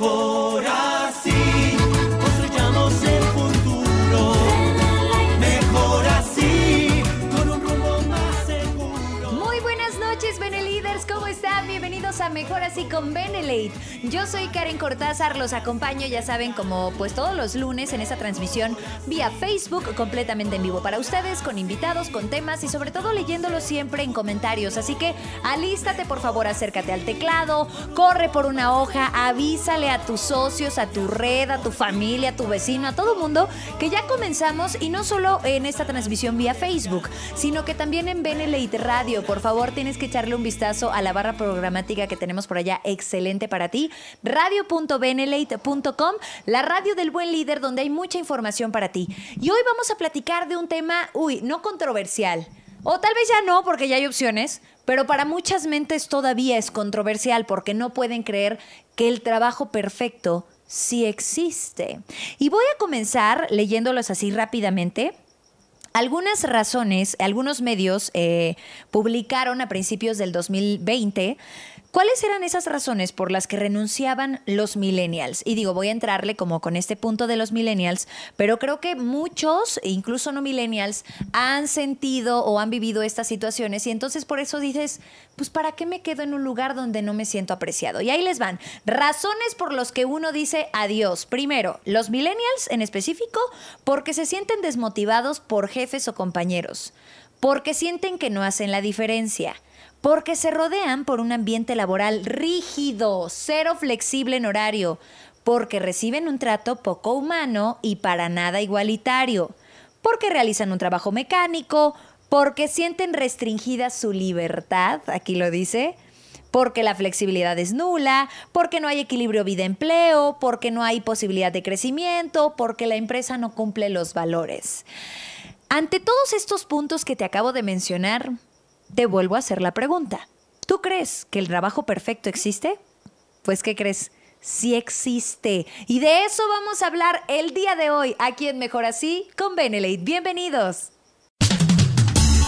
Mejor A Mejor Así con Benelate. Yo soy Karen Cortázar, los acompaño, ya saben, como pues todos los lunes en esta transmisión vía Facebook, completamente en vivo para ustedes, con invitados, con temas y sobre todo leyéndolos siempre en comentarios. Así que alístate, por favor, acércate al teclado, corre por una hoja, avísale a tus socios, a tu red, a tu familia, a tu vecino, a todo mundo que ya comenzamos y no solo en esta transmisión vía Facebook, sino que también en Benelate Radio. Por favor, tienes que echarle un vistazo a la barra programática que tenemos por allá, excelente para ti. Radio.benelate.com, la radio del buen líder donde hay mucha información para ti. Y hoy vamos a platicar de un tema, uy, no controversial. O tal vez ya no, porque ya hay opciones, pero para muchas mentes todavía es controversial porque no pueden creer que el trabajo perfecto sí existe. Y voy a comenzar leyéndolos así rápidamente. Algunas razones, algunos medios eh, publicaron a principios del 2020 ¿Cuáles eran esas razones por las que renunciaban los millennials? Y digo, voy a entrarle como con este punto de los millennials, pero creo que muchos, incluso no millennials, han sentido o han vivido estas situaciones y entonces por eso dices, pues ¿para qué me quedo en un lugar donde no me siento apreciado? Y ahí les van. Razones por las que uno dice adiós. Primero, los millennials en específico, porque se sienten desmotivados por jefes o compañeros, porque sienten que no hacen la diferencia porque se rodean por un ambiente laboral rígido, cero flexible en horario, porque reciben un trato poco humano y para nada igualitario, porque realizan un trabajo mecánico, porque sienten restringida su libertad, aquí lo dice, porque la flexibilidad es nula, porque no hay equilibrio vida-empleo, porque no hay posibilidad de crecimiento, porque la empresa no cumple los valores. Ante todos estos puntos que te acabo de mencionar, te vuelvo a hacer la pregunta. ¿Tú crees que el trabajo perfecto existe? Pues, ¿qué crees? Sí existe. Y de eso vamos a hablar el día de hoy, aquí en Mejor Así, con Benelate. Bienvenidos.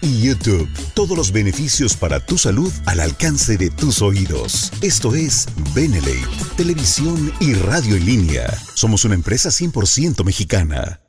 y YouTube. Todos los beneficios para tu salud al alcance de tus oídos. Esto es Benelate, televisión y radio en línea. Somos una empresa 100% mexicana.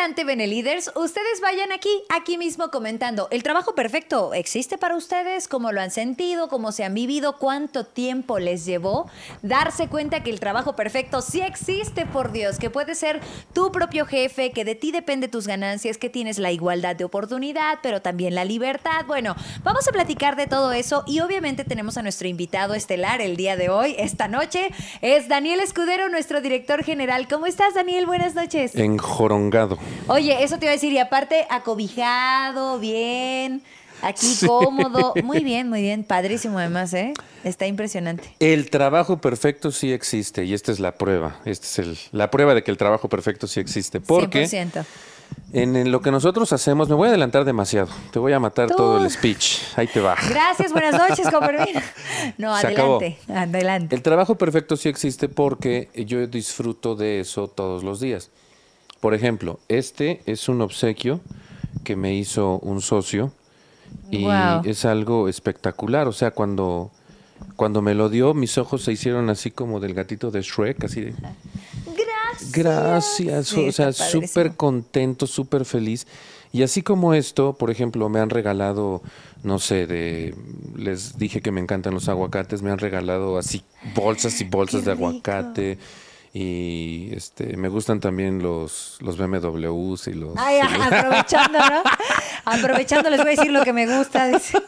Instante, Beneliders, ustedes vayan aquí, aquí mismo comentando. ¿El trabajo perfecto existe para ustedes? ¿Cómo lo han sentido? ¿Cómo se han vivido? ¿Cuánto tiempo les llevó darse cuenta que el trabajo perfecto sí existe, por Dios? Que puede ser tu propio jefe, que de ti depende tus ganancias, que tienes la igualdad de oportunidad, pero también la libertad. Bueno, vamos a platicar de todo eso y obviamente tenemos a nuestro invitado estelar el día de hoy, esta noche. Es Daniel Escudero, nuestro director general. ¿Cómo estás, Daniel? Buenas noches. En Jorongado. Oye, eso te iba a decir, y aparte acobijado, bien, aquí cómodo. Muy bien, muy bien, padrísimo además, ¿eh? Está impresionante. El trabajo perfecto sí existe y esta es la prueba. Esta es el- la prueba de que el trabajo perfecto sí existe. Porque 100%. en, en lo que nosotros hacemos, me voy a adelantar demasiado. Te voy a matar Tú. todo el speech. Ahí te va. Gracias, buenas noches, Copermín. No, Se acabó. adelante, adelante. El trabajo perfecto sí existe porque yo disfruto de eso todos los días. Por ejemplo, este es un obsequio que me hizo un socio y es algo espectacular. O sea, cuando, cuando me lo dio, mis ojos se hicieron así como del gatito de Shrek, así de Gracias. gracias. Sí, o sea, súper contento, súper feliz. Y así como esto, por ejemplo, me han regalado, no sé, de les dije que me encantan los aguacates, me han regalado así bolsas y bolsas Qué de rico. aguacate. Y este me gustan también los, los BMWs y los. Ay, aprovechando, ¿no? Aprovechando, les voy a decir lo que me gusta. Por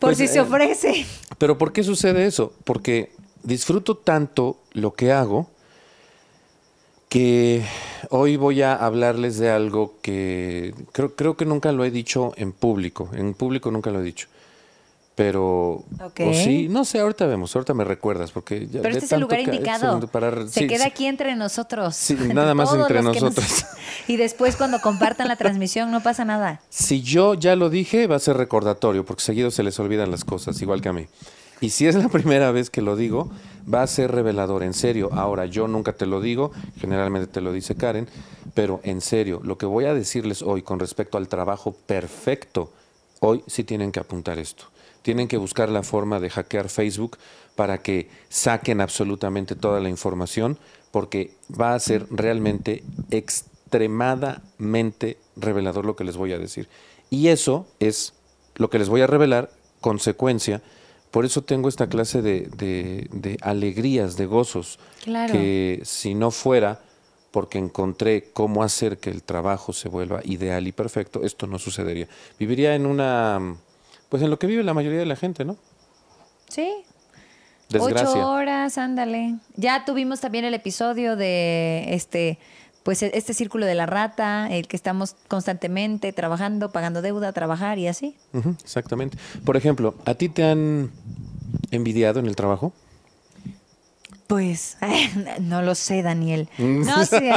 Pues, si se eh, ofrece. Pero ¿por qué sucede eso? Porque disfruto tanto lo que hago que hoy voy a hablarles de algo que creo, creo que nunca lo he dicho en público. En público nunca lo he dicho. Pero, o sí, no sé, ahorita vemos, ahorita me recuerdas, porque ya Pero este es el lugar indicado. para- Se sí, queda aquí entre nosotros. Sí, nada más entre nos- nosotros. y después cuando compartan la transmisión no pasa nada. Si yo ya lo dije, va a ser recordatorio, porque seguido se les olvidan las cosas, igual que a mí. Y si es la primera vez que lo digo, va a ser revelador, en serio. Ahora, yo nunca te lo digo, generalmente te lo dice Karen, pero en serio, lo que voy a decirles hoy con respecto al trabajo perfecto, hoy sí tienen que apuntar esto. Tienen que buscar la forma de hackear Facebook para que saquen absolutamente toda la información, porque va a ser realmente extremadamente revelador lo que les voy a decir. Y eso es lo que les voy a revelar, consecuencia. Por eso tengo esta clase de, de- de alegrías, de gozos, Claro. que si no fuera porque encontré cómo hacer que el trabajo se vuelva ideal y perfecto, esto no sucedería. Viviría en una, pues en lo que vive la mayoría de la gente, ¿no? Sí. Desgracia. Ocho horas, ándale. Ya tuvimos también el episodio de este, pues este círculo de la rata, el que estamos constantemente trabajando, pagando deuda, trabajar y así. Exactamente. Por ejemplo, ¿a ti te han envidiado en el trabajo? Pues no lo sé, Daniel. No sé,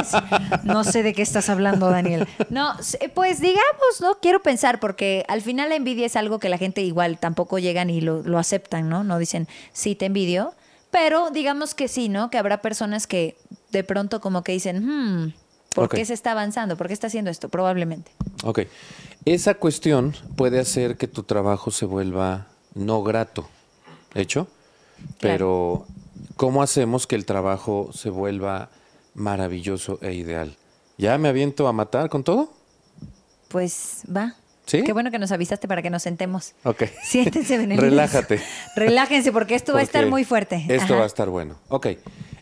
no sé de qué estás hablando, Daniel. No, pues digamos, no quiero pensar porque al final la envidia es algo que la gente igual tampoco llegan y lo, lo aceptan, ¿no? No dicen, sí, te envidio, pero digamos que sí, ¿no? Que habrá personas que de pronto como que dicen, hmm, ¿por qué se está avanzando? ¿Por qué está haciendo esto? Probablemente. Ok. Esa cuestión puede hacer que tu trabajo se vuelva no grato, ¿hecho? Pero, ¿cómo hacemos que el trabajo se vuelva maravilloso e ideal? ¿Ya me aviento a matar con todo? Pues va. ¿Sí? Qué bueno que nos avisaste para que nos sentemos. Ok. Siéntense, Benelín. Relájate. Relájense porque esto va a estar muy fuerte. Esto Ajá. va a estar bueno. Ok.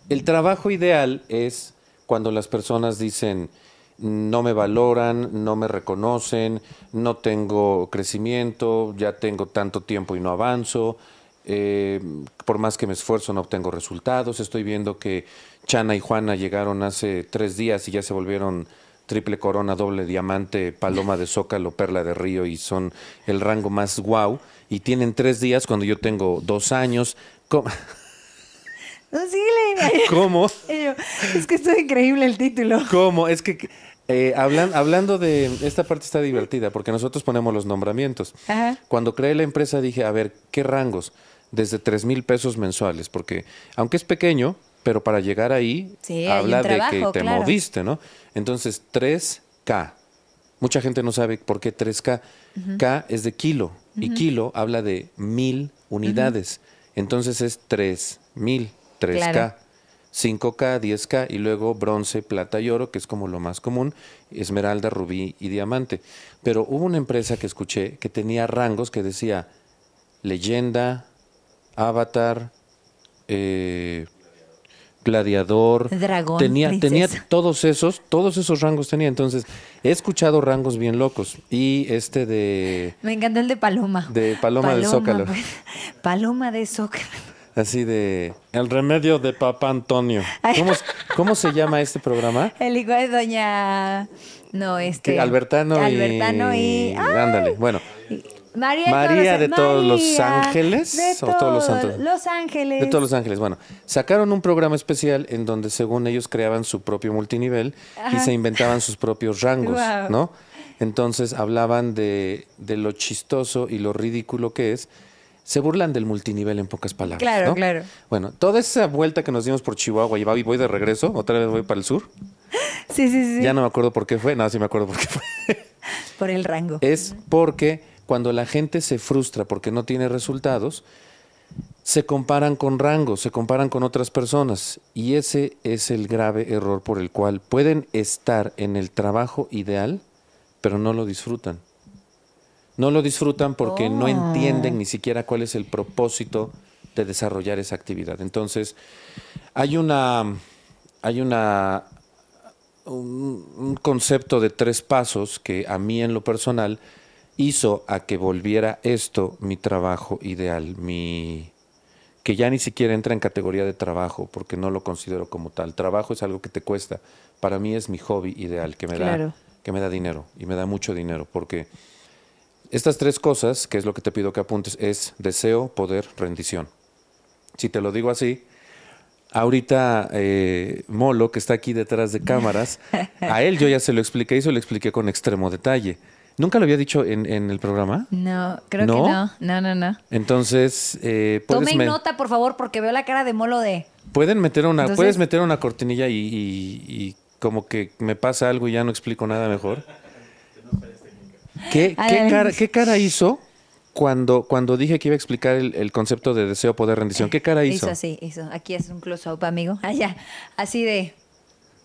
El trabajo ideal es cuando las personas dicen no me valoran, no me reconocen, no tengo crecimiento, ya tengo tanto tiempo y no avanzo, eh, por más que me esfuerzo no obtengo resultados, estoy viendo que Chana y Juana llegaron hace tres días y ya se volvieron triple corona, doble diamante, paloma de zócalo, perla de río y son el rango más guau. Y tienen tres días cuando yo tengo dos años. ¿Cómo? No, síguele. ¿Cómo? Es que estuvo increíble el título. ¿Cómo? Es que eh, hablan- hablando de... Esta parte está divertida porque nosotros ponemos los nombramientos. Ajá. Cuando creé la empresa dije, a ver, ¿qué rangos? Desde 3 mil pesos mensuales, porque aunque es pequeño, pero para llegar ahí Sí, habla de que te claro. moviste, ¿no? Entonces, 3K. Mucha gente no sabe por qué 3K. K es de kilo y kilo habla de mil unidades. Entonces es 3 mil, 3K. Claro. 5K, 10K y luego bronce, plata y oro, que es como lo más común, esmeralda, rubí y diamante. Pero hubo una empresa que escuché que tenía rangos que decía leyenda, avatar, eh, gladiador, Dragón, tenía, tenía todos esos, todos esos rangos tenía. Entonces, he escuchado rangos bien locos. Y este de Me encantó el de Paloma. De Paloma del Zócalo. pues. Paloma de Zócalo. así de El remedio de Papá Antonio. ¿Cómo, cómo se llama este programa? El hijo de Doña. No, este. Que Albertano, Albertano y. y. Ándale. Bueno, María, María de todos los ángeles, De o todos los santos. Los ángeles. De todos los ángeles. Bueno, sacaron un programa especial en donde según ellos creaban su propio multinivel y se inventaban sus propios rangos, Guau. ¿no? Entonces hablaban de, de lo chistoso y lo ridículo que es. Se burlan del multinivel en pocas palabras. Claro, ¿no? claro. Bueno, toda esa vuelta que nos dimos por Chihuahua y voy voy de regreso, otra vez voy para el sur. Sí, sí, sí. Ya no me acuerdo por qué fue. No, sí me acuerdo por qué fue. Por el rango. es porque cuando la gente se frustra porque no tiene resultados, se comparan con rangos, se comparan con otras personas. Y ese es el grave error por el cual pueden estar en el trabajo ideal, pero no lo disfrutan. No lo disfrutan porque no Oh. entienden ni siquiera cuál es el propósito de desarrollar esa actividad. Entonces, hay una, hay una, un, un concepto de tres pasos que a mí en lo personal hizo a que volviera esto mi trabajo ideal, mi que ya ni siquiera entra en categoría de trabajo, porque no lo considero como tal. Trabajo es algo que te cuesta. Para mí es mi hobby ideal, que me, Claro. da, que me da dinero, y me da mucho dinero, porque estas tres cosas, que es lo que te pido que apuntes, es deseo, poder, rendición. Si te lo digo así, ahorita eh, Molo, que está aquí detrás de cámaras, a él yo ya se lo expliqué y se lo expliqué con extremo detalle. ¿Nunca lo había dicho en, en el programa? No, creo ¿No? que no. No, no, no. Entonces, eh, puedes Tomen me- nota, por favor, porque veo la cara de molo de. pueden meter una, Entonces- puedes meter una cortinilla y, y- y como que me pasa algo y ya no explico nada mejor. ¿Qué, cara, qué cara hizo cuando, cuando dije que iba a explicar el, el concepto de deseo, poder, rendición? ¿Qué cara hizo? Hizo así, hizo. Aquí es un close-up, amigo. Allá. Así de.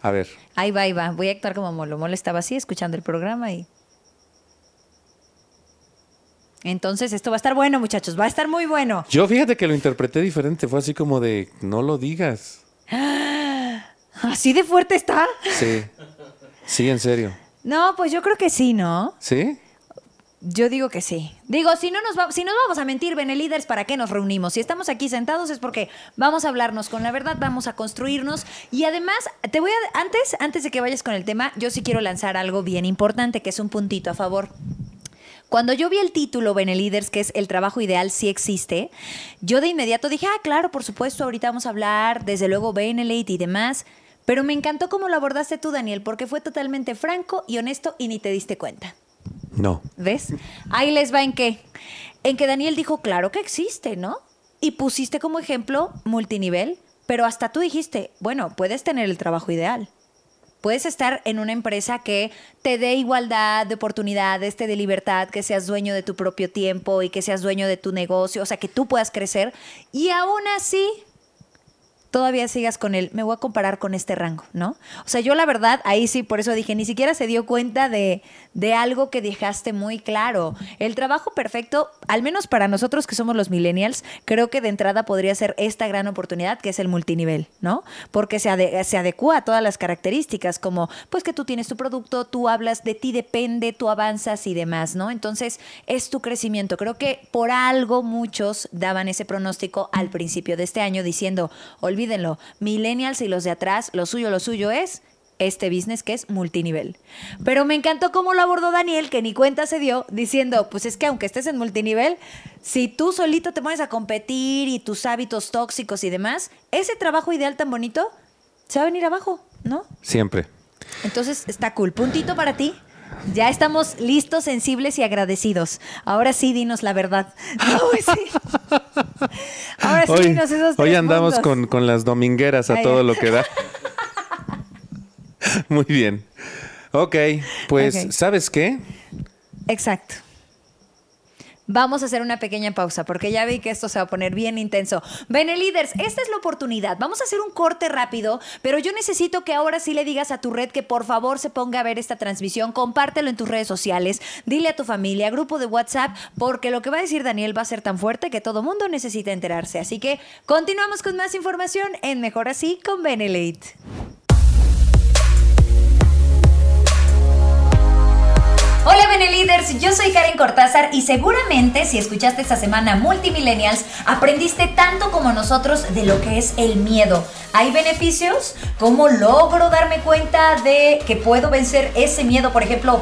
A ver. Ahí va, ahí va. Voy a actuar como Molo. Molo estaba así, escuchando el programa y. Entonces, esto va a estar bueno, muchachos. Va a estar muy bueno. Yo fíjate que lo interpreté diferente, fue así como de, no lo digas. ¿Así de fuerte está? Sí, sí, en serio. No, pues yo creo que sí, ¿no? ¿Sí? Yo digo que sí. Digo, si no nos, va- si nos vamos a mentir, Benelíderes, ¿para qué nos reunimos? Si estamos aquí sentados es porque vamos a hablarnos con la verdad, vamos a construirnos. Y además, te voy a. Antes, antes de que vayas con el tema, yo sí quiero lanzar algo bien importante, que es un puntito a favor. Cuando yo vi el título Benelíderes, que es El trabajo ideal sí existe, yo de inmediato dije, ah, claro, por supuesto, ahorita vamos a hablar, desde luego Benelite y demás. Pero me encantó cómo lo abordaste tú, Daniel, porque fue totalmente franco y honesto y ni te diste cuenta. No. ¿Ves? Ahí les va en qué. En que Daniel dijo, claro que existe, ¿no? Y pusiste como ejemplo multinivel, pero hasta tú dijiste, bueno, puedes tener el trabajo ideal. Puedes estar en una empresa que te dé igualdad de oportunidades, te dé libertad, que seas dueño de tu propio tiempo y que seas dueño de tu negocio, o sea, que tú puedas crecer y aún así todavía sigas con él, me voy a comparar con este rango, ¿no? O sea, yo la verdad, ahí sí, por eso dije, ni siquiera se dio cuenta de, de algo que dejaste muy claro. El trabajo perfecto, al menos para nosotros que somos los millennials, creo que de entrada podría ser esta gran oportunidad que es el multinivel, ¿no? Porque se, se adecua a todas las características, como pues que tú tienes tu producto, tú hablas, de ti depende, tú avanzas y demás, ¿no? Entonces, es tu crecimiento. Creo que por algo muchos daban ese pronóstico al principio de este año diciendo, olvídenlo, millennials y los de atrás, lo suyo, lo suyo es este business que es multinivel. Pero me encantó cómo lo abordó Daniel, que ni cuenta se dio, diciendo, pues es que aunque estés en multinivel, si tú solito te pones a competir y tus hábitos tóxicos y demás, ese trabajo ideal tan bonito se va a venir abajo, ¿no? Siempre. Entonces está cool. Puntito para ti. Ya estamos listos, sensibles y agradecidos. Ahora sí, dinos la verdad. Pues. Ahora sí, Hoy, dinos esos hoy tres andamos puntos. con, con las domingueras a Ay, todo lo que da. Muy bien. Ok, pues. ¿sabes qué? Exacto. Vamos a hacer una pequeña pausa porque ya vi que esto se va a poner bien intenso. Beneliders, esta es la oportunidad. Vamos a hacer un corte rápido, pero yo necesito que ahora sí le digas a tu red que por favor se ponga a ver esta transmisión. Compártelo en tus redes sociales. Dile a tu familia, grupo de WhatsApp, porque lo que va a decir Daniel va a ser tan fuerte que todo mundo necesita enterarse. Así que continuamos con más información en Mejor Así con Benelite. Hola Beneliders, yo soy Karen Cortázar y seguramente si escuchaste esta semana Multimillennials aprendiste tanto como nosotros de lo que es el miedo. ¿Hay beneficios? ¿Cómo logro darme cuenta de que puedo vencer ese miedo, por ejemplo,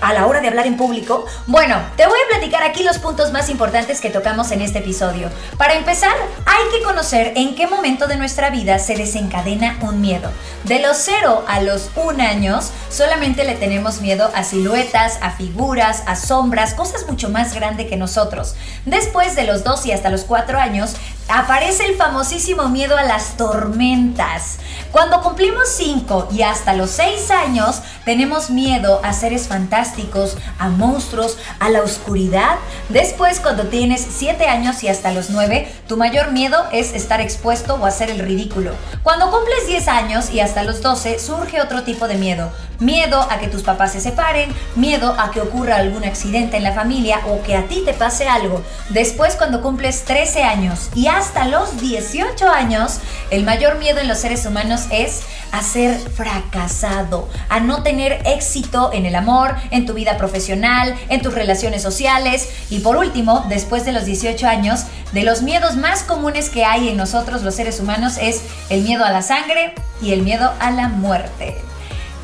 a la hora de hablar en público? Bueno, te voy a platicar aquí los puntos más importantes que tocamos en este episodio. Para empezar, hay que conocer en qué momento de nuestra vida se desencadena un miedo. De los 0 a los 1 años, solamente le tenemos miedo a siluetas, a figuras, a sombras, cosas mucho más grandes que nosotros. Después de los 2 y hasta los 4 años, aparece el famosísimo miedo a las tormentas. Cuando cumplimos 5 y hasta los 6 años, tenemos miedo a seres fantásticos, a monstruos, a la oscuridad. Después, cuando tienes 7 años y hasta los 9, tu mayor miedo es estar expuesto o hacer el ridículo. Cuando cumples 10 años y hasta los 12, surge otro tipo de miedo. Miedo a que tus papás se separen, miedo a que ocurra algún accidente en la familia o que a ti te pase algo. Después, cuando cumples 13 años y hasta los 18 años, el mayor miedo en los seres humanos es a ser fracasado, a no tener éxito en el amor, en tu vida profesional, en tus relaciones sociales y por último, después de los 18 años, de los miedos más comunes que hay en nosotros los seres humanos es el miedo a la sangre y el miedo a la muerte.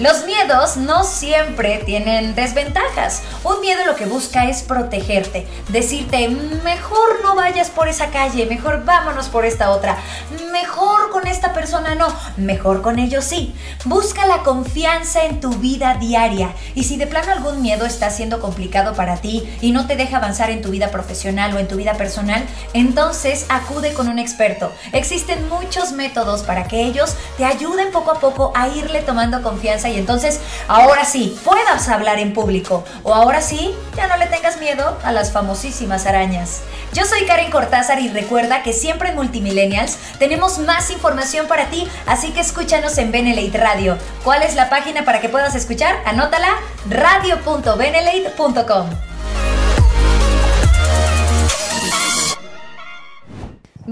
Los miedos no siempre tienen desventajas. Un miedo lo que busca es protegerte, decirte, mejor no vayas por esa calle, mejor vámonos por esta otra, mejor con esta persona no, mejor con ellos sí. Busca la confianza en tu vida diaria y si de plano algún miedo está siendo complicado para ti y no te deja avanzar en tu vida profesional o en tu vida personal, entonces acude con un experto. Existen muchos métodos para que ellos te ayuden poco a poco a irle tomando confianza y entonces ahora sí puedas hablar en público o ahora sí ya no le tengas miedo a las famosísimas arañas. Yo soy Karen Cortázar y recuerda que siempre en Multimillennials tenemos más información para ti, así que escúchanos en Benelate Radio. ¿Cuál es la página para que puedas escuchar? Anótala radio.benelate.com.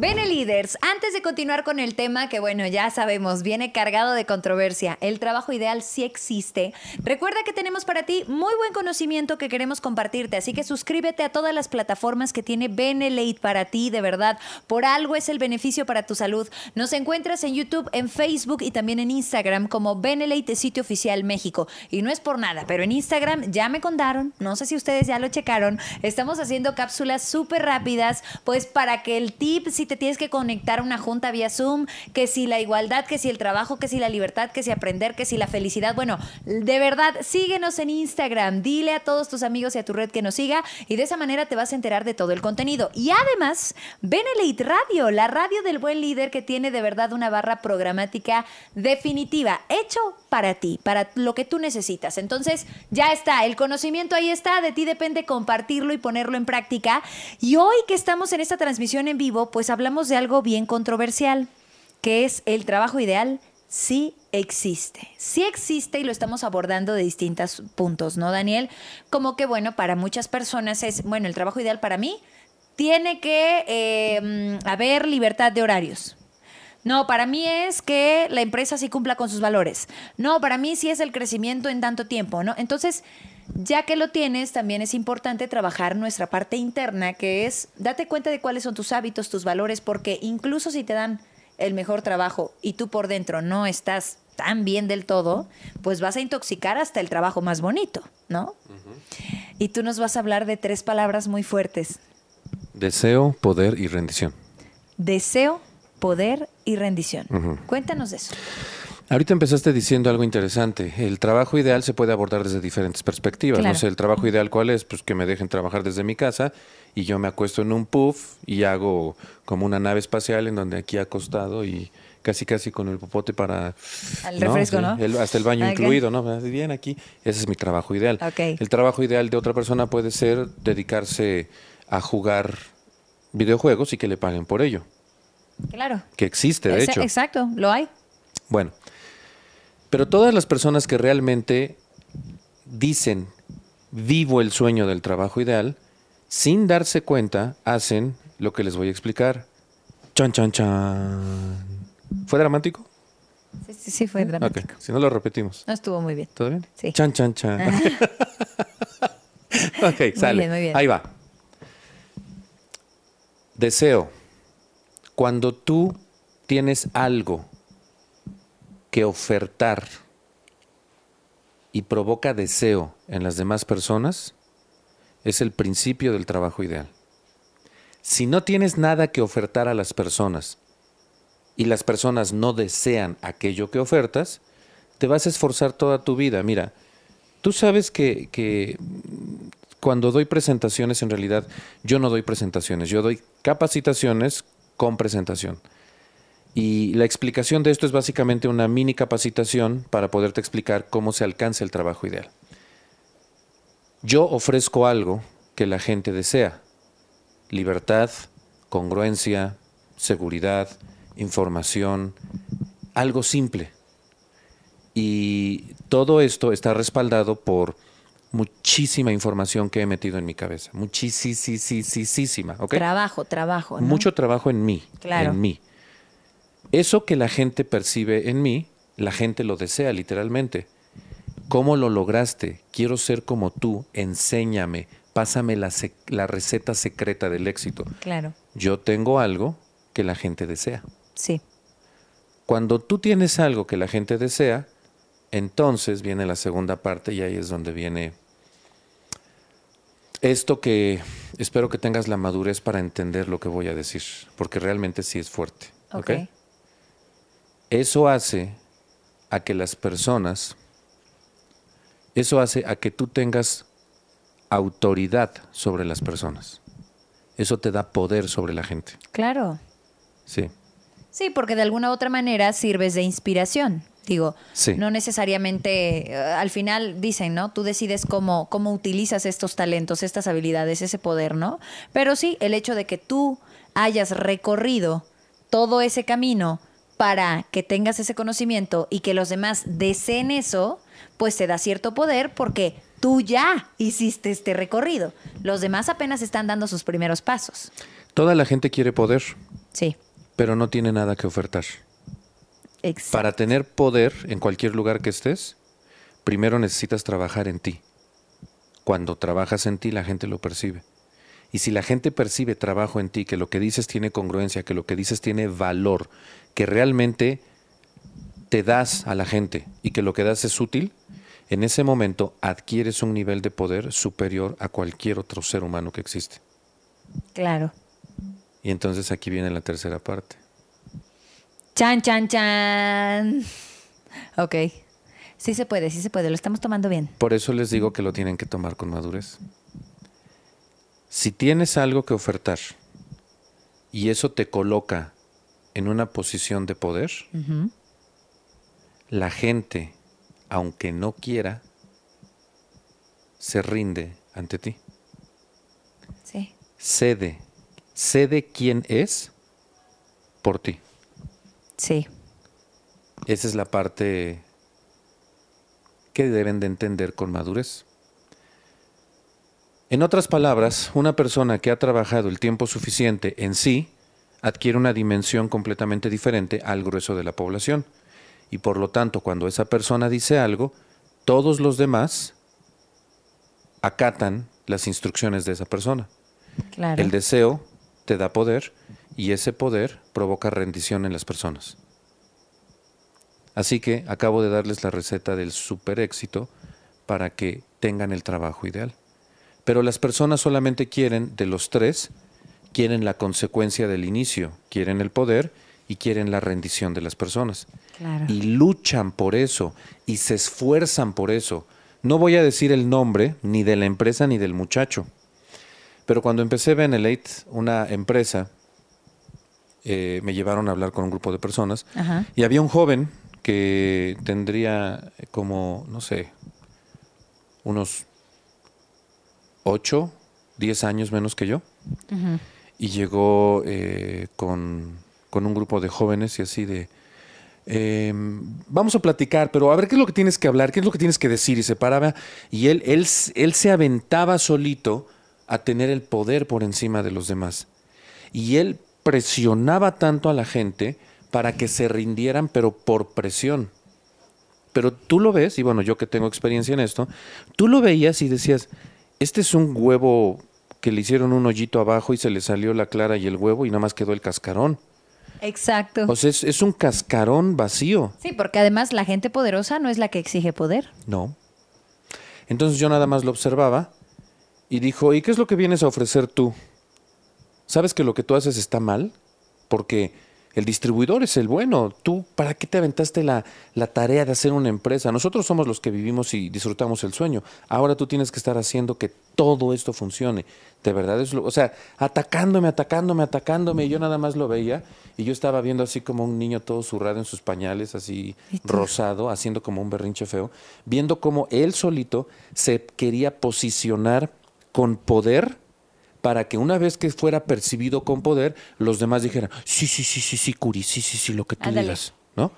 Bene Leaders, antes de continuar con el tema que bueno, ya sabemos, viene cargado de controversia, el trabajo ideal sí existe. Recuerda que tenemos para ti muy buen conocimiento que queremos compartirte, así que suscríbete a todas las plataformas que tiene Benelate para ti, de verdad, por algo es el beneficio para tu salud. Nos encuentras en YouTube, en Facebook y también en Instagram como Benelate Sitio Oficial México. Y no es por nada, pero en Instagram ya me contaron, no sé si ustedes ya lo checaron, estamos haciendo cápsulas súper rápidas, pues para que el tip si te tienes que conectar a una junta vía Zoom, que si la igualdad, que si el trabajo, que si la libertad, que si aprender, que si la felicidad. Bueno, de verdad, síguenos en Instagram, dile a todos tus amigos y a tu red que nos siga y de esa manera te vas a enterar de todo el contenido. Y además, Benelite Radio, la radio del buen líder que tiene de verdad una barra programática definitiva, hecho para ti, para lo que tú necesitas. Entonces, ya está, el conocimiento ahí está, de ti depende compartirlo y ponerlo en práctica. Y hoy que estamos en esta transmisión en vivo, pues hablamos de algo bien controversial, que es el trabajo ideal sí existe. Sí existe y lo estamos abordando de distintos puntos, ¿no, Daniel? Como que, bueno, para muchas personas es, bueno, el trabajo ideal para mí tiene que eh, haber libertad de horarios. No, para mí es que la empresa sí cumpla con sus valores. No, para mí sí es el crecimiento en tanto tiempo, ¿no? Entonces, ya que lo tienes, también es importante trabajar nuestra parte interna, que es date cuenta de cuáles son tus hábitos, tus valores, porque incluso si te dan el mejor trabajo y tú por dentro no estás tan bien del todo, pues vas a intoxicar hasta el trabajo más bonito, ¿no? Y tú nos vas a hablar de tres palabras muy fuertes. Deseo, poder y rendición. Deseo, poder y rendición. Cuéntanos de eso. Ahorita empezaste diciendo algo interesante. El trabajo ideal se puede abordar desde diferentes perspectivas. Claro. No sé, el trabajo ideal cuál es, pues que me dejen trabajar desde mi casa y yo me acuesto en un puff y hago como una nave espacial en donde aquí acostado y casi casi con el popote para Al refresco, ¿no? el- hasta el baño incluido, ¿no? Bien aquí. Ese es mi trabajo ideal. El trabajo ideal de otra persona puede ser dedicarse a jugar videojuegos y que le paguen por ello, Claro. que existe de Ese- hecho. Exacto, lo hay. Bueno, pero todas las personas que realmente dicen vivo el sueño del trabajo ideal, sin darse cuenta, hacen lo que les voy a explicar. Chan, chan, chan. ¿Fue dramático? Sí, sí, sí, fue dramático. Ok, si no lo repetimos. No estuvo muy bien. ¿Todo bien? Sí. Chan, chan, chan. ok, sale. bien, muy bien. Ahí va. Deseo. Cuando tú tienes algo que ofertar y provoca deseo en las demás personas, es el principio del trabajo ideal. Si no tienes nada que ofertar a las personas y las personas no desean aquello que ofertas, te vas a esforzar toda tu vida. Mira, tú sabes que, que cuando doy presentaciones, en realidad yo no doy presentaciones, yo doy capacitaciones con presentación. Y la explicación de esto es básicamente una mini capacitación para poderte explicar cómo se alcanza el trabajo ideal. Yo ofrezco algo que la gente desea. Libertad, congruencia, seguridad, información, algo simple. Y todo esto está respaldado por muchísima información que he metido en mi cabeza. Muchísima, ¿ok? Trabajo, trabajo. ¿no? Mucho trabajo en mí. Claro. En mí. Eso que la gente percibe en mí, la gente lo desea literalmente. ¿Cómo lo lograste? Quiero ser como tú. Enséñame. Pásame la, receta secreta del éxito. Claro, Yo tengo algo que la gente desea. sí. Cuando tú tienes algo que la gente desea, entonces viene la segunda parte y ahí es donde viene esto que espero que tengas la madurez para entender lo que voy a decir, porque realmente sí es fuerte. ¿ok? Ok. Eso hace a que las personas, eso hace a que tú tengas autoridad sobre las personas. Eso te da poder sobre la gente. Claro. Sí. Sí, porque de alguna u otra manera sirves de inspiración. Digo, Sí. no necesariamente, eh, al final dicen, ¿no? Tú decides cómo, cómo utilizas estos talentos, estas habilidades, ese poder, ¿no? Pero sí, el hecho de que tú hayas recorrido todo ese camino para que tengas ese conocimiento y que los demás deseen eso, pues te da cierto poder porque tú ya hiciste este recorrido. Los demás apenas están dando sus primeros pasos. Toda la gente quiere poder, Sí, pero no tiene nada que ofertar. exacto. Para tener poder en cualquier lugar que estés, primero necesitas trabajar en ti. Cuando trabajas en ti, la gente lo percibe. Y si la gente percibe trabajo en ti, que lo que dices tiene congruencia, que lo que dices tiene valor, que realmente te das a la gente y que lo que das es útil, en ese momento adquieres un nivel de poder superior a cualquier otro ser humano que existe. Claro. Y entonces aquí viene la tercera parte. Chan, chan, chan. Ok. Sí se puede, sí se puede. Lo estamos tomando bien. Por eso les digo que lo tienen que tomar con madurez. Si tienes algo que ofertar y eso te coloca en una posición de poder, la gente, aunque no quiera, se rinde ante ti. Sí. Cede, cede quién es por ti. Sí. Esa es la parte que deben de entender con madurez. En otras palabras, una persona que ha trabajado el tiempo suficiente en sí adquiere una dimensión completamente diferente al grueso de la población. Y por lo tanto, cuando esa persona dice algo, todos los demás acatan las instrucciones de esa persona. Claro. El deseo te da poder y ese poder provoca rendición en las personas. Así que acabo de darles la receta del super éxito para que tengan el trabajo ideal. Pero las personas solamente quieren, de los tres, quieren la consecuencia del inicio, quieren el poder y quieren la rendición de las personas. Claro. Y luchan por eso y se esfuerzan por eso. No voy a decir el nombre ni de la empresa ni del muchacho. Pero cuando empecé Benelate, una empresa, eh, me llevaron a hablar con un grupo de personas Ajá. y había un joven que tendría como, no sé, unos 8, 10 años menos que yo. Y llegó eh, con, con un grupo de jóvenes y así de, eh, vamos a platicar, pero a ver qué es lo que tienes que hablar, qué es lo que tienes que decir. Y se paraba y él, él, él se aventaba solito a tener el poder por encima de los demás. Y él presionaba tanto a la gente para que se rindieran, pero por presión. Pero tú lo ves, y bueno, yo que tengo experiencia en esto, tú lo veías y decías, este es un huevo que le hicieron un hoyito abajo y se le salió la clara y el huevo y nada más quedó el cascarón. Exacto. O sea, es, es un cascarón vacío. Sí, porque además la gente poderosa no es la que exige poder. No. Entonces yo nada más lo observaba y dijo, ¿y qué es lo que vienes a ofrecer tú? ¿Sabes que lo que tú haces está mal? Porque el distribuidor es el bueno. Tú, ¿para qué te aventaste la, la tarea de hacer una empresa? Nosotros somos los que vivimos y disfrutamos el sueño. Ahora tú tienes que estar haciendo que todo esto funcione. De verdad es lo, o sea, atacándome, atacándome, atacándome. Y yo nada más lo veía y yo estaba viendo así como un niño todo zurrado en sus pañales, así rosado, haciendo como un berrinche feo, viendo cómo él solito se quería posicionar con poder para que una vez que fuera percibido con poder, los demás dijeran, sí, sí, sí, sí, sí, Curi, sí, sí, sí, lo que tú Ándale. digas, ¿no?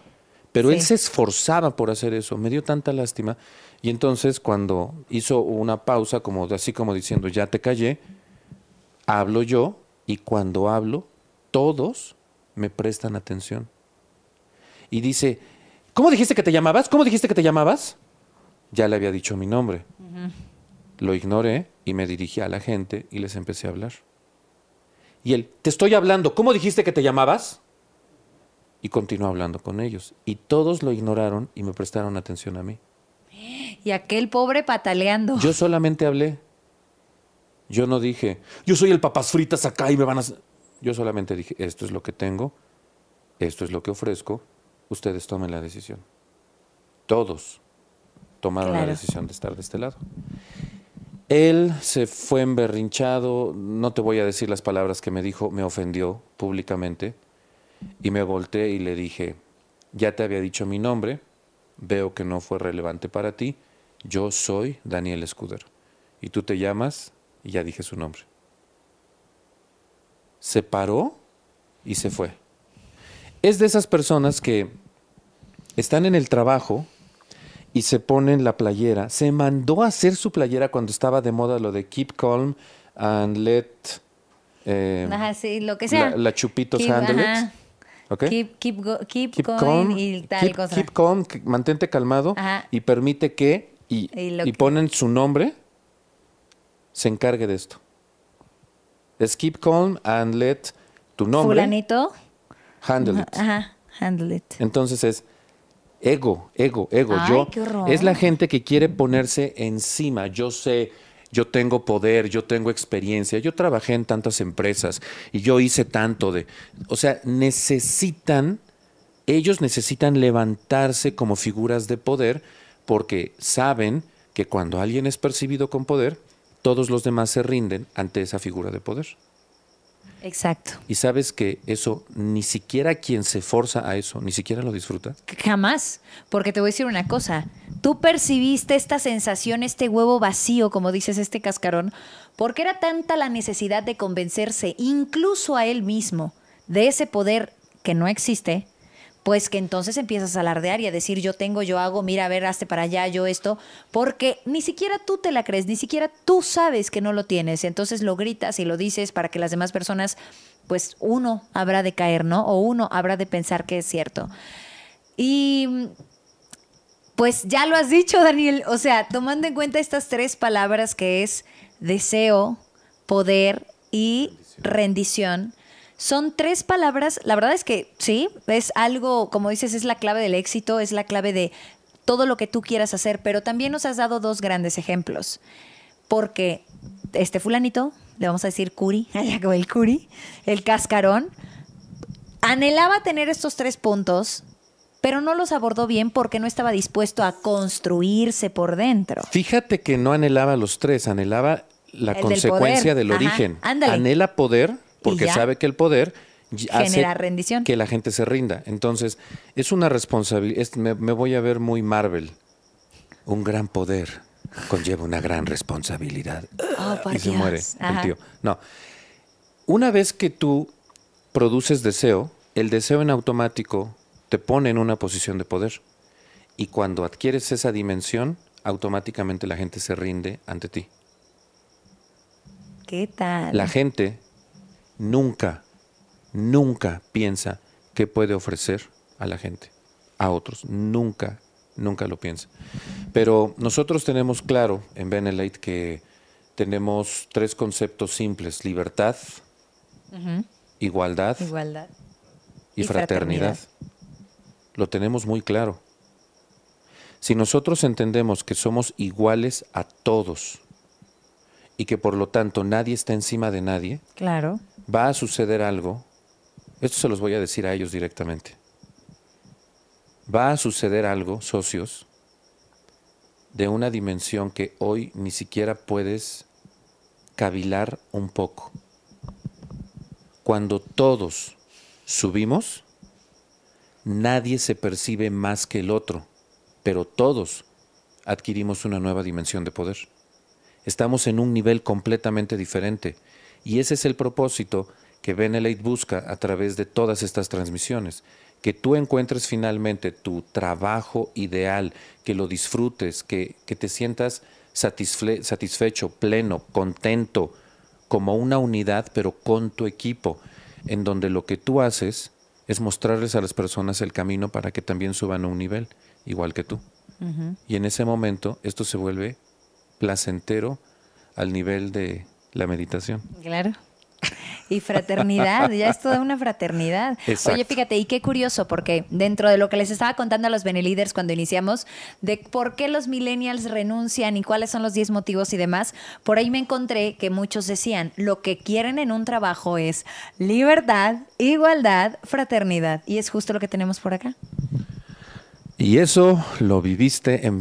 Pero él se esforzaba por hacer eso, me dio tanta lástima. Y entonces cuando hizo una pausa, como así como diciendo, ya te callé, hablo yo y cuando hablo, todos me prestan atención. Y dice, ¿cómo dijiste que te llamabas? ¿Cómo dijiste que te llamabas? Ya le había dicho mi nombre. Lo ignoré y me dirigí a la gente y les empecé a hablar. Y él, te estoy hablando, ¿cómo dijiste que te llamabas? Y continuó hablando con ellos. Y todos lo ignoraron y me prestaron atención a mí. Y aquel pobre pataleando. Yo solamente hablé. Yo no dije, yo soy el papas fritas acá y me van a... hacer-". Yo solamente dije, esto es lo que tengo, esto es lo que ofrezco, ustedes tomen la decisión. Todos tomaron Claro. la decisión de estar de este lado. Él se fue emberrinchado, no te voy a decir las palabras que me dijo, me ofendió públicamente y me volteé y le dije, ya te había dicho mi nombre, veo que no fue relevante para ti, yo soy Daniel Escudero y tú te llamas y ya dije su nombre. Se paró y se fue. Es de esas personas que están en el trabajo y se ponen la playera. Se mandó a hacer su playera cuando estaba de moda lo de Keep Calm and Let... eh, Ajá, sí, lo que sea. La, la Chupitos Keep- Handle ajá. It. ¿Ok? Keep, keep, go- keep, calm, y tal keep, cosa. keep calm, mantente calmado Ajá. y permite que, y, Y y ponen su nombre, se encargue de esto. Es keep calm and let tu nombre Fulanito. handle it. Ajá, handle it. Entonces es ego, ego, ego. Ay, yo qué es la gente que quiere ponerse encima. Yo sé, yo tengo poder, yo tengo experiencia. Yo trabajé en tantas empresas y yo hice tanto de, o sea, necesitan ellos necesitan levantarse como figuras de poder porque saben que cuando alguien es percibido con poder, todos los demás se rinden ante esa figura de poder. Exacto. Y sabes que eso, ni siquiera quien se forza a eso, ni siquiera lo disfruta. Jamás. Porque te voy a decir una cosa. Tú percibiste esta sensación, este huevo vacío, como dices, este cascarón, porque era tanta la necesidad de convencerse, incluso a él mismo, de ese poder que no existe, pues que entonces empiezas a alardear y a decir yo tengo, yo hago, mira, a ver, hazte para allá, yo esto, porque ni siquiera tú te la crees, ni siquiera tú sabes que no lo tienes, entonces lo gritas y lo dices para que las demás personas, pues uno habrá de caer, ¿no? O uno habrá de pensar que es cierto. Y pues ya lo has dicho, Daniel, o sea, tomando en cuenta estas tres palabras que es deseo, poder y rendición, son tres palabras, la verdad es que sí, es algo, como dices, es la clave del éxito, es la clave de todo lo que tú quieras hacer, pero también nos has dado dos grandes ejemplos, porque este fulanito, le vamos a decir Curi, el Curi, el cascarón, anhelaba tener estos tres puntos, pero no los abordó bien porque no estaba dispuesto a construirse por dentro. Fíjate que no anhelaba los tres, anhelaba la El consecuencia del origen. ándale. Anhela poder porque sabe que el poder hace rendición. que la gente se rinda. Entonces, es una responsabilidad. Me, me voy a ver muy Marvel. Un gran poder conlleva una gran responsabilidad. Oh, y se Dios. muere Ajá. el tío. No. Una vez que tú produces deseo, el deseo en automático te pone en una posición de poder. Y cuando adquieres esa dimensión, automáticamente la gente se rinde ante ti. ¿Qué tal? La gente nunca, nunca piensa qué puede ofrecer a la gente, a otros. Nunca, nunca lo piensa. Pero nosotros tenemos claro en Benelite que tenemos tres conceptos simples: libertad, igualdad Igualdad. y, Y fraternidad. fraternidad. Lo tenemos muy claro. Si nosotros entendemos que somos iguales a todos y que por lo tanto nadie está encima de nadie, Claro. va a suceder algo. Esto se los voy a decir a ellos directamente. Va a suceder algo, socios, de una dimensión que hoy ni siquiera puedes cavilar un poco. Cuando todos subimos, nadie se percibe más que el otro, pero todos adquirimos una nueva dimensión de poder. Estamos en un nivel completamente diferente y ese es el propósito que Benelite busca a través de todas estas transmisiones, que tú encuentres finalmente tu trabajo ideal, que lo disfrutes, que, que te sientas satisfecho, pleno, contento, como una unidad, pero con tu equipo, en donde lo que tú haces es mostrarles a las personas el camino para que también suban a un nivel, igual que tú. Y en ese momento esto se vuelve placentero al nivel de la meditación. Claro. Y fraternidad, ya es toda una fraternidad. Exacto. Oye, fíjate, y qué curioso, porque dentro de lo que les estaba contando a los Benelíderes cuando iniciamos, de por qué los millennials renuncian y cuáles son los 10 motivos y demás, por ahí me encontré que muchos decían, lo que quieren en un trabajo es libertad, igualdad, fraternidad. Y es justo lo que tenemos por acá. Y eso lo viviste en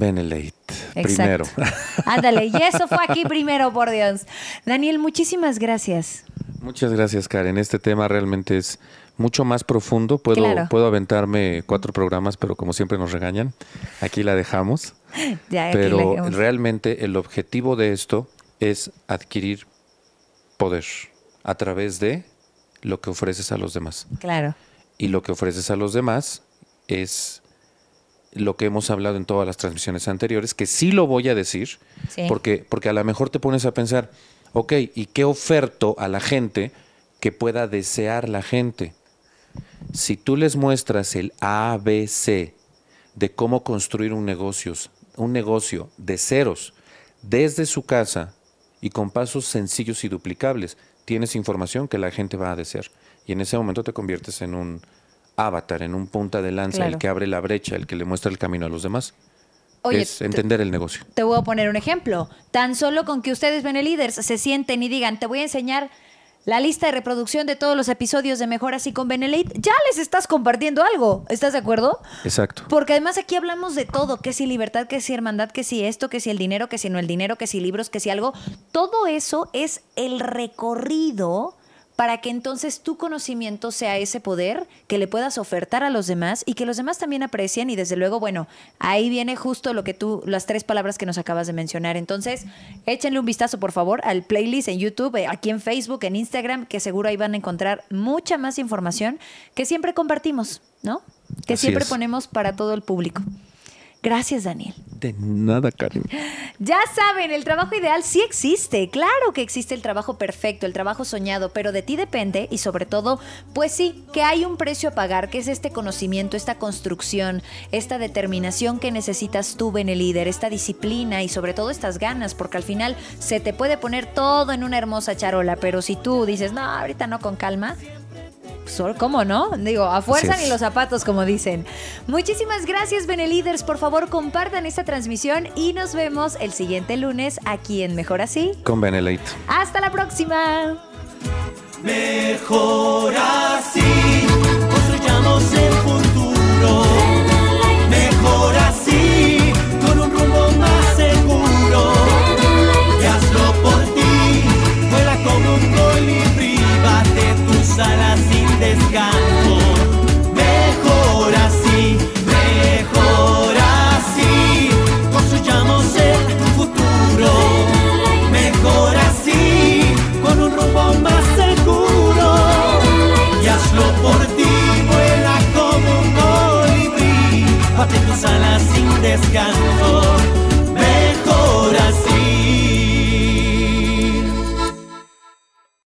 Primero. Ándale, y eso fue aquí primero, por Dios. Daniel, muchísimas gracias. Muchas gracias, Karen. Este tema realmente es mucho más profundo. Puedo, Claro. puedo aventarme cuatro programas, pero como siempre nos regañan, aquí la dejamos. Ya, aquí la Pero dejamos. realmente el objetivo de esto es adquirir poder a través de lo que ofreces a los demás. Claro. Y lo que ofreces a los demás es lo que hemos hablado en todas las transmisiones anteriores, que sí lo voy a decir, Sí. porque, porque a lo mejor te pones a pensar, ok, ¿y qué oferto a la gente que pueda desear la gente? Si tú les muestras el ABC de cómo construir un negocio, un negocio de ceros desde su casa y con pasos sencillos y duplicables, tienes información que la gente va a desear. Y en ese momento te conviertes en un avatar, en un punta de lanza, Claro. el que abre la brecha, el que le muestra el camino a los demás. Oye, es te- entender el negocio. Te voy a poner un ejemplo. Tan solo con que ustedes, Benelíderes, se sienten y digan, te voy a enseñar la lista de reproducción de todos los episodios de Mejor Así con Benelite, ya les estás compartiendo algo. ¿Estás de acuerdo? Exacto. Porque además aquí hablamos de todo, que si libertad, que si hermandad, que si esto, que si el dinero, que si no el dinero, que si libros, que si algo. Todo eso es el recorrido para que entonces tu conocimiento sea ese poder que le puedas ofertar a los demás y que los demás también aprecien y desde luego, bueno, ahí viene justo lo que tú, las tres palabras que nos acabas de mencionar. Entonces, échenle un vistazo por favor al playlist en YouTube, eh, aquí en Facebook, en Instagram, que seguro ahí van a encontrar mucha más información que siempre compartimos, ¿no? Que Así siempre es. ponemos para todo el público. Gracias, Daniel. De nada, Karen. Ya saben, el trabajo ideal sí existe. Claro que existe el trabajo perfecto, el trabajo soñado, pero de ti depende y sobre todo, pues sí, que hay un precio a pagar, que es este conocimiento, esta construcción, esta determinación que necesitas tú, líder, esta disciplina y sobre todo estas ganas, porque al final se te puede poner todo en una hermosa charola, pero si tú dices, no, ahorita no con calma, Sol- ¿Cómo no? Digo, a fuerza ni los zapatos, como dicen. Muchísimas gracias, Benelíderes. Por favor, compartan esta transmisión y nos vemos el siguiente lunes aquí en Mejor Así. Con Benelate. ¡Hasta la próxima! Mejor así, construyamos el futuro. Mejor así, con un rumbo más seguro. Y hazlo por ti, vuela como un colibrí, bate tus alas sin descanso. Mejor así, mejor así, construyamos el futuro. Mejor así, con un rumbo más seguro. Y hazlo por ti, vuela como un colibrí, bate tus alas sin descanso.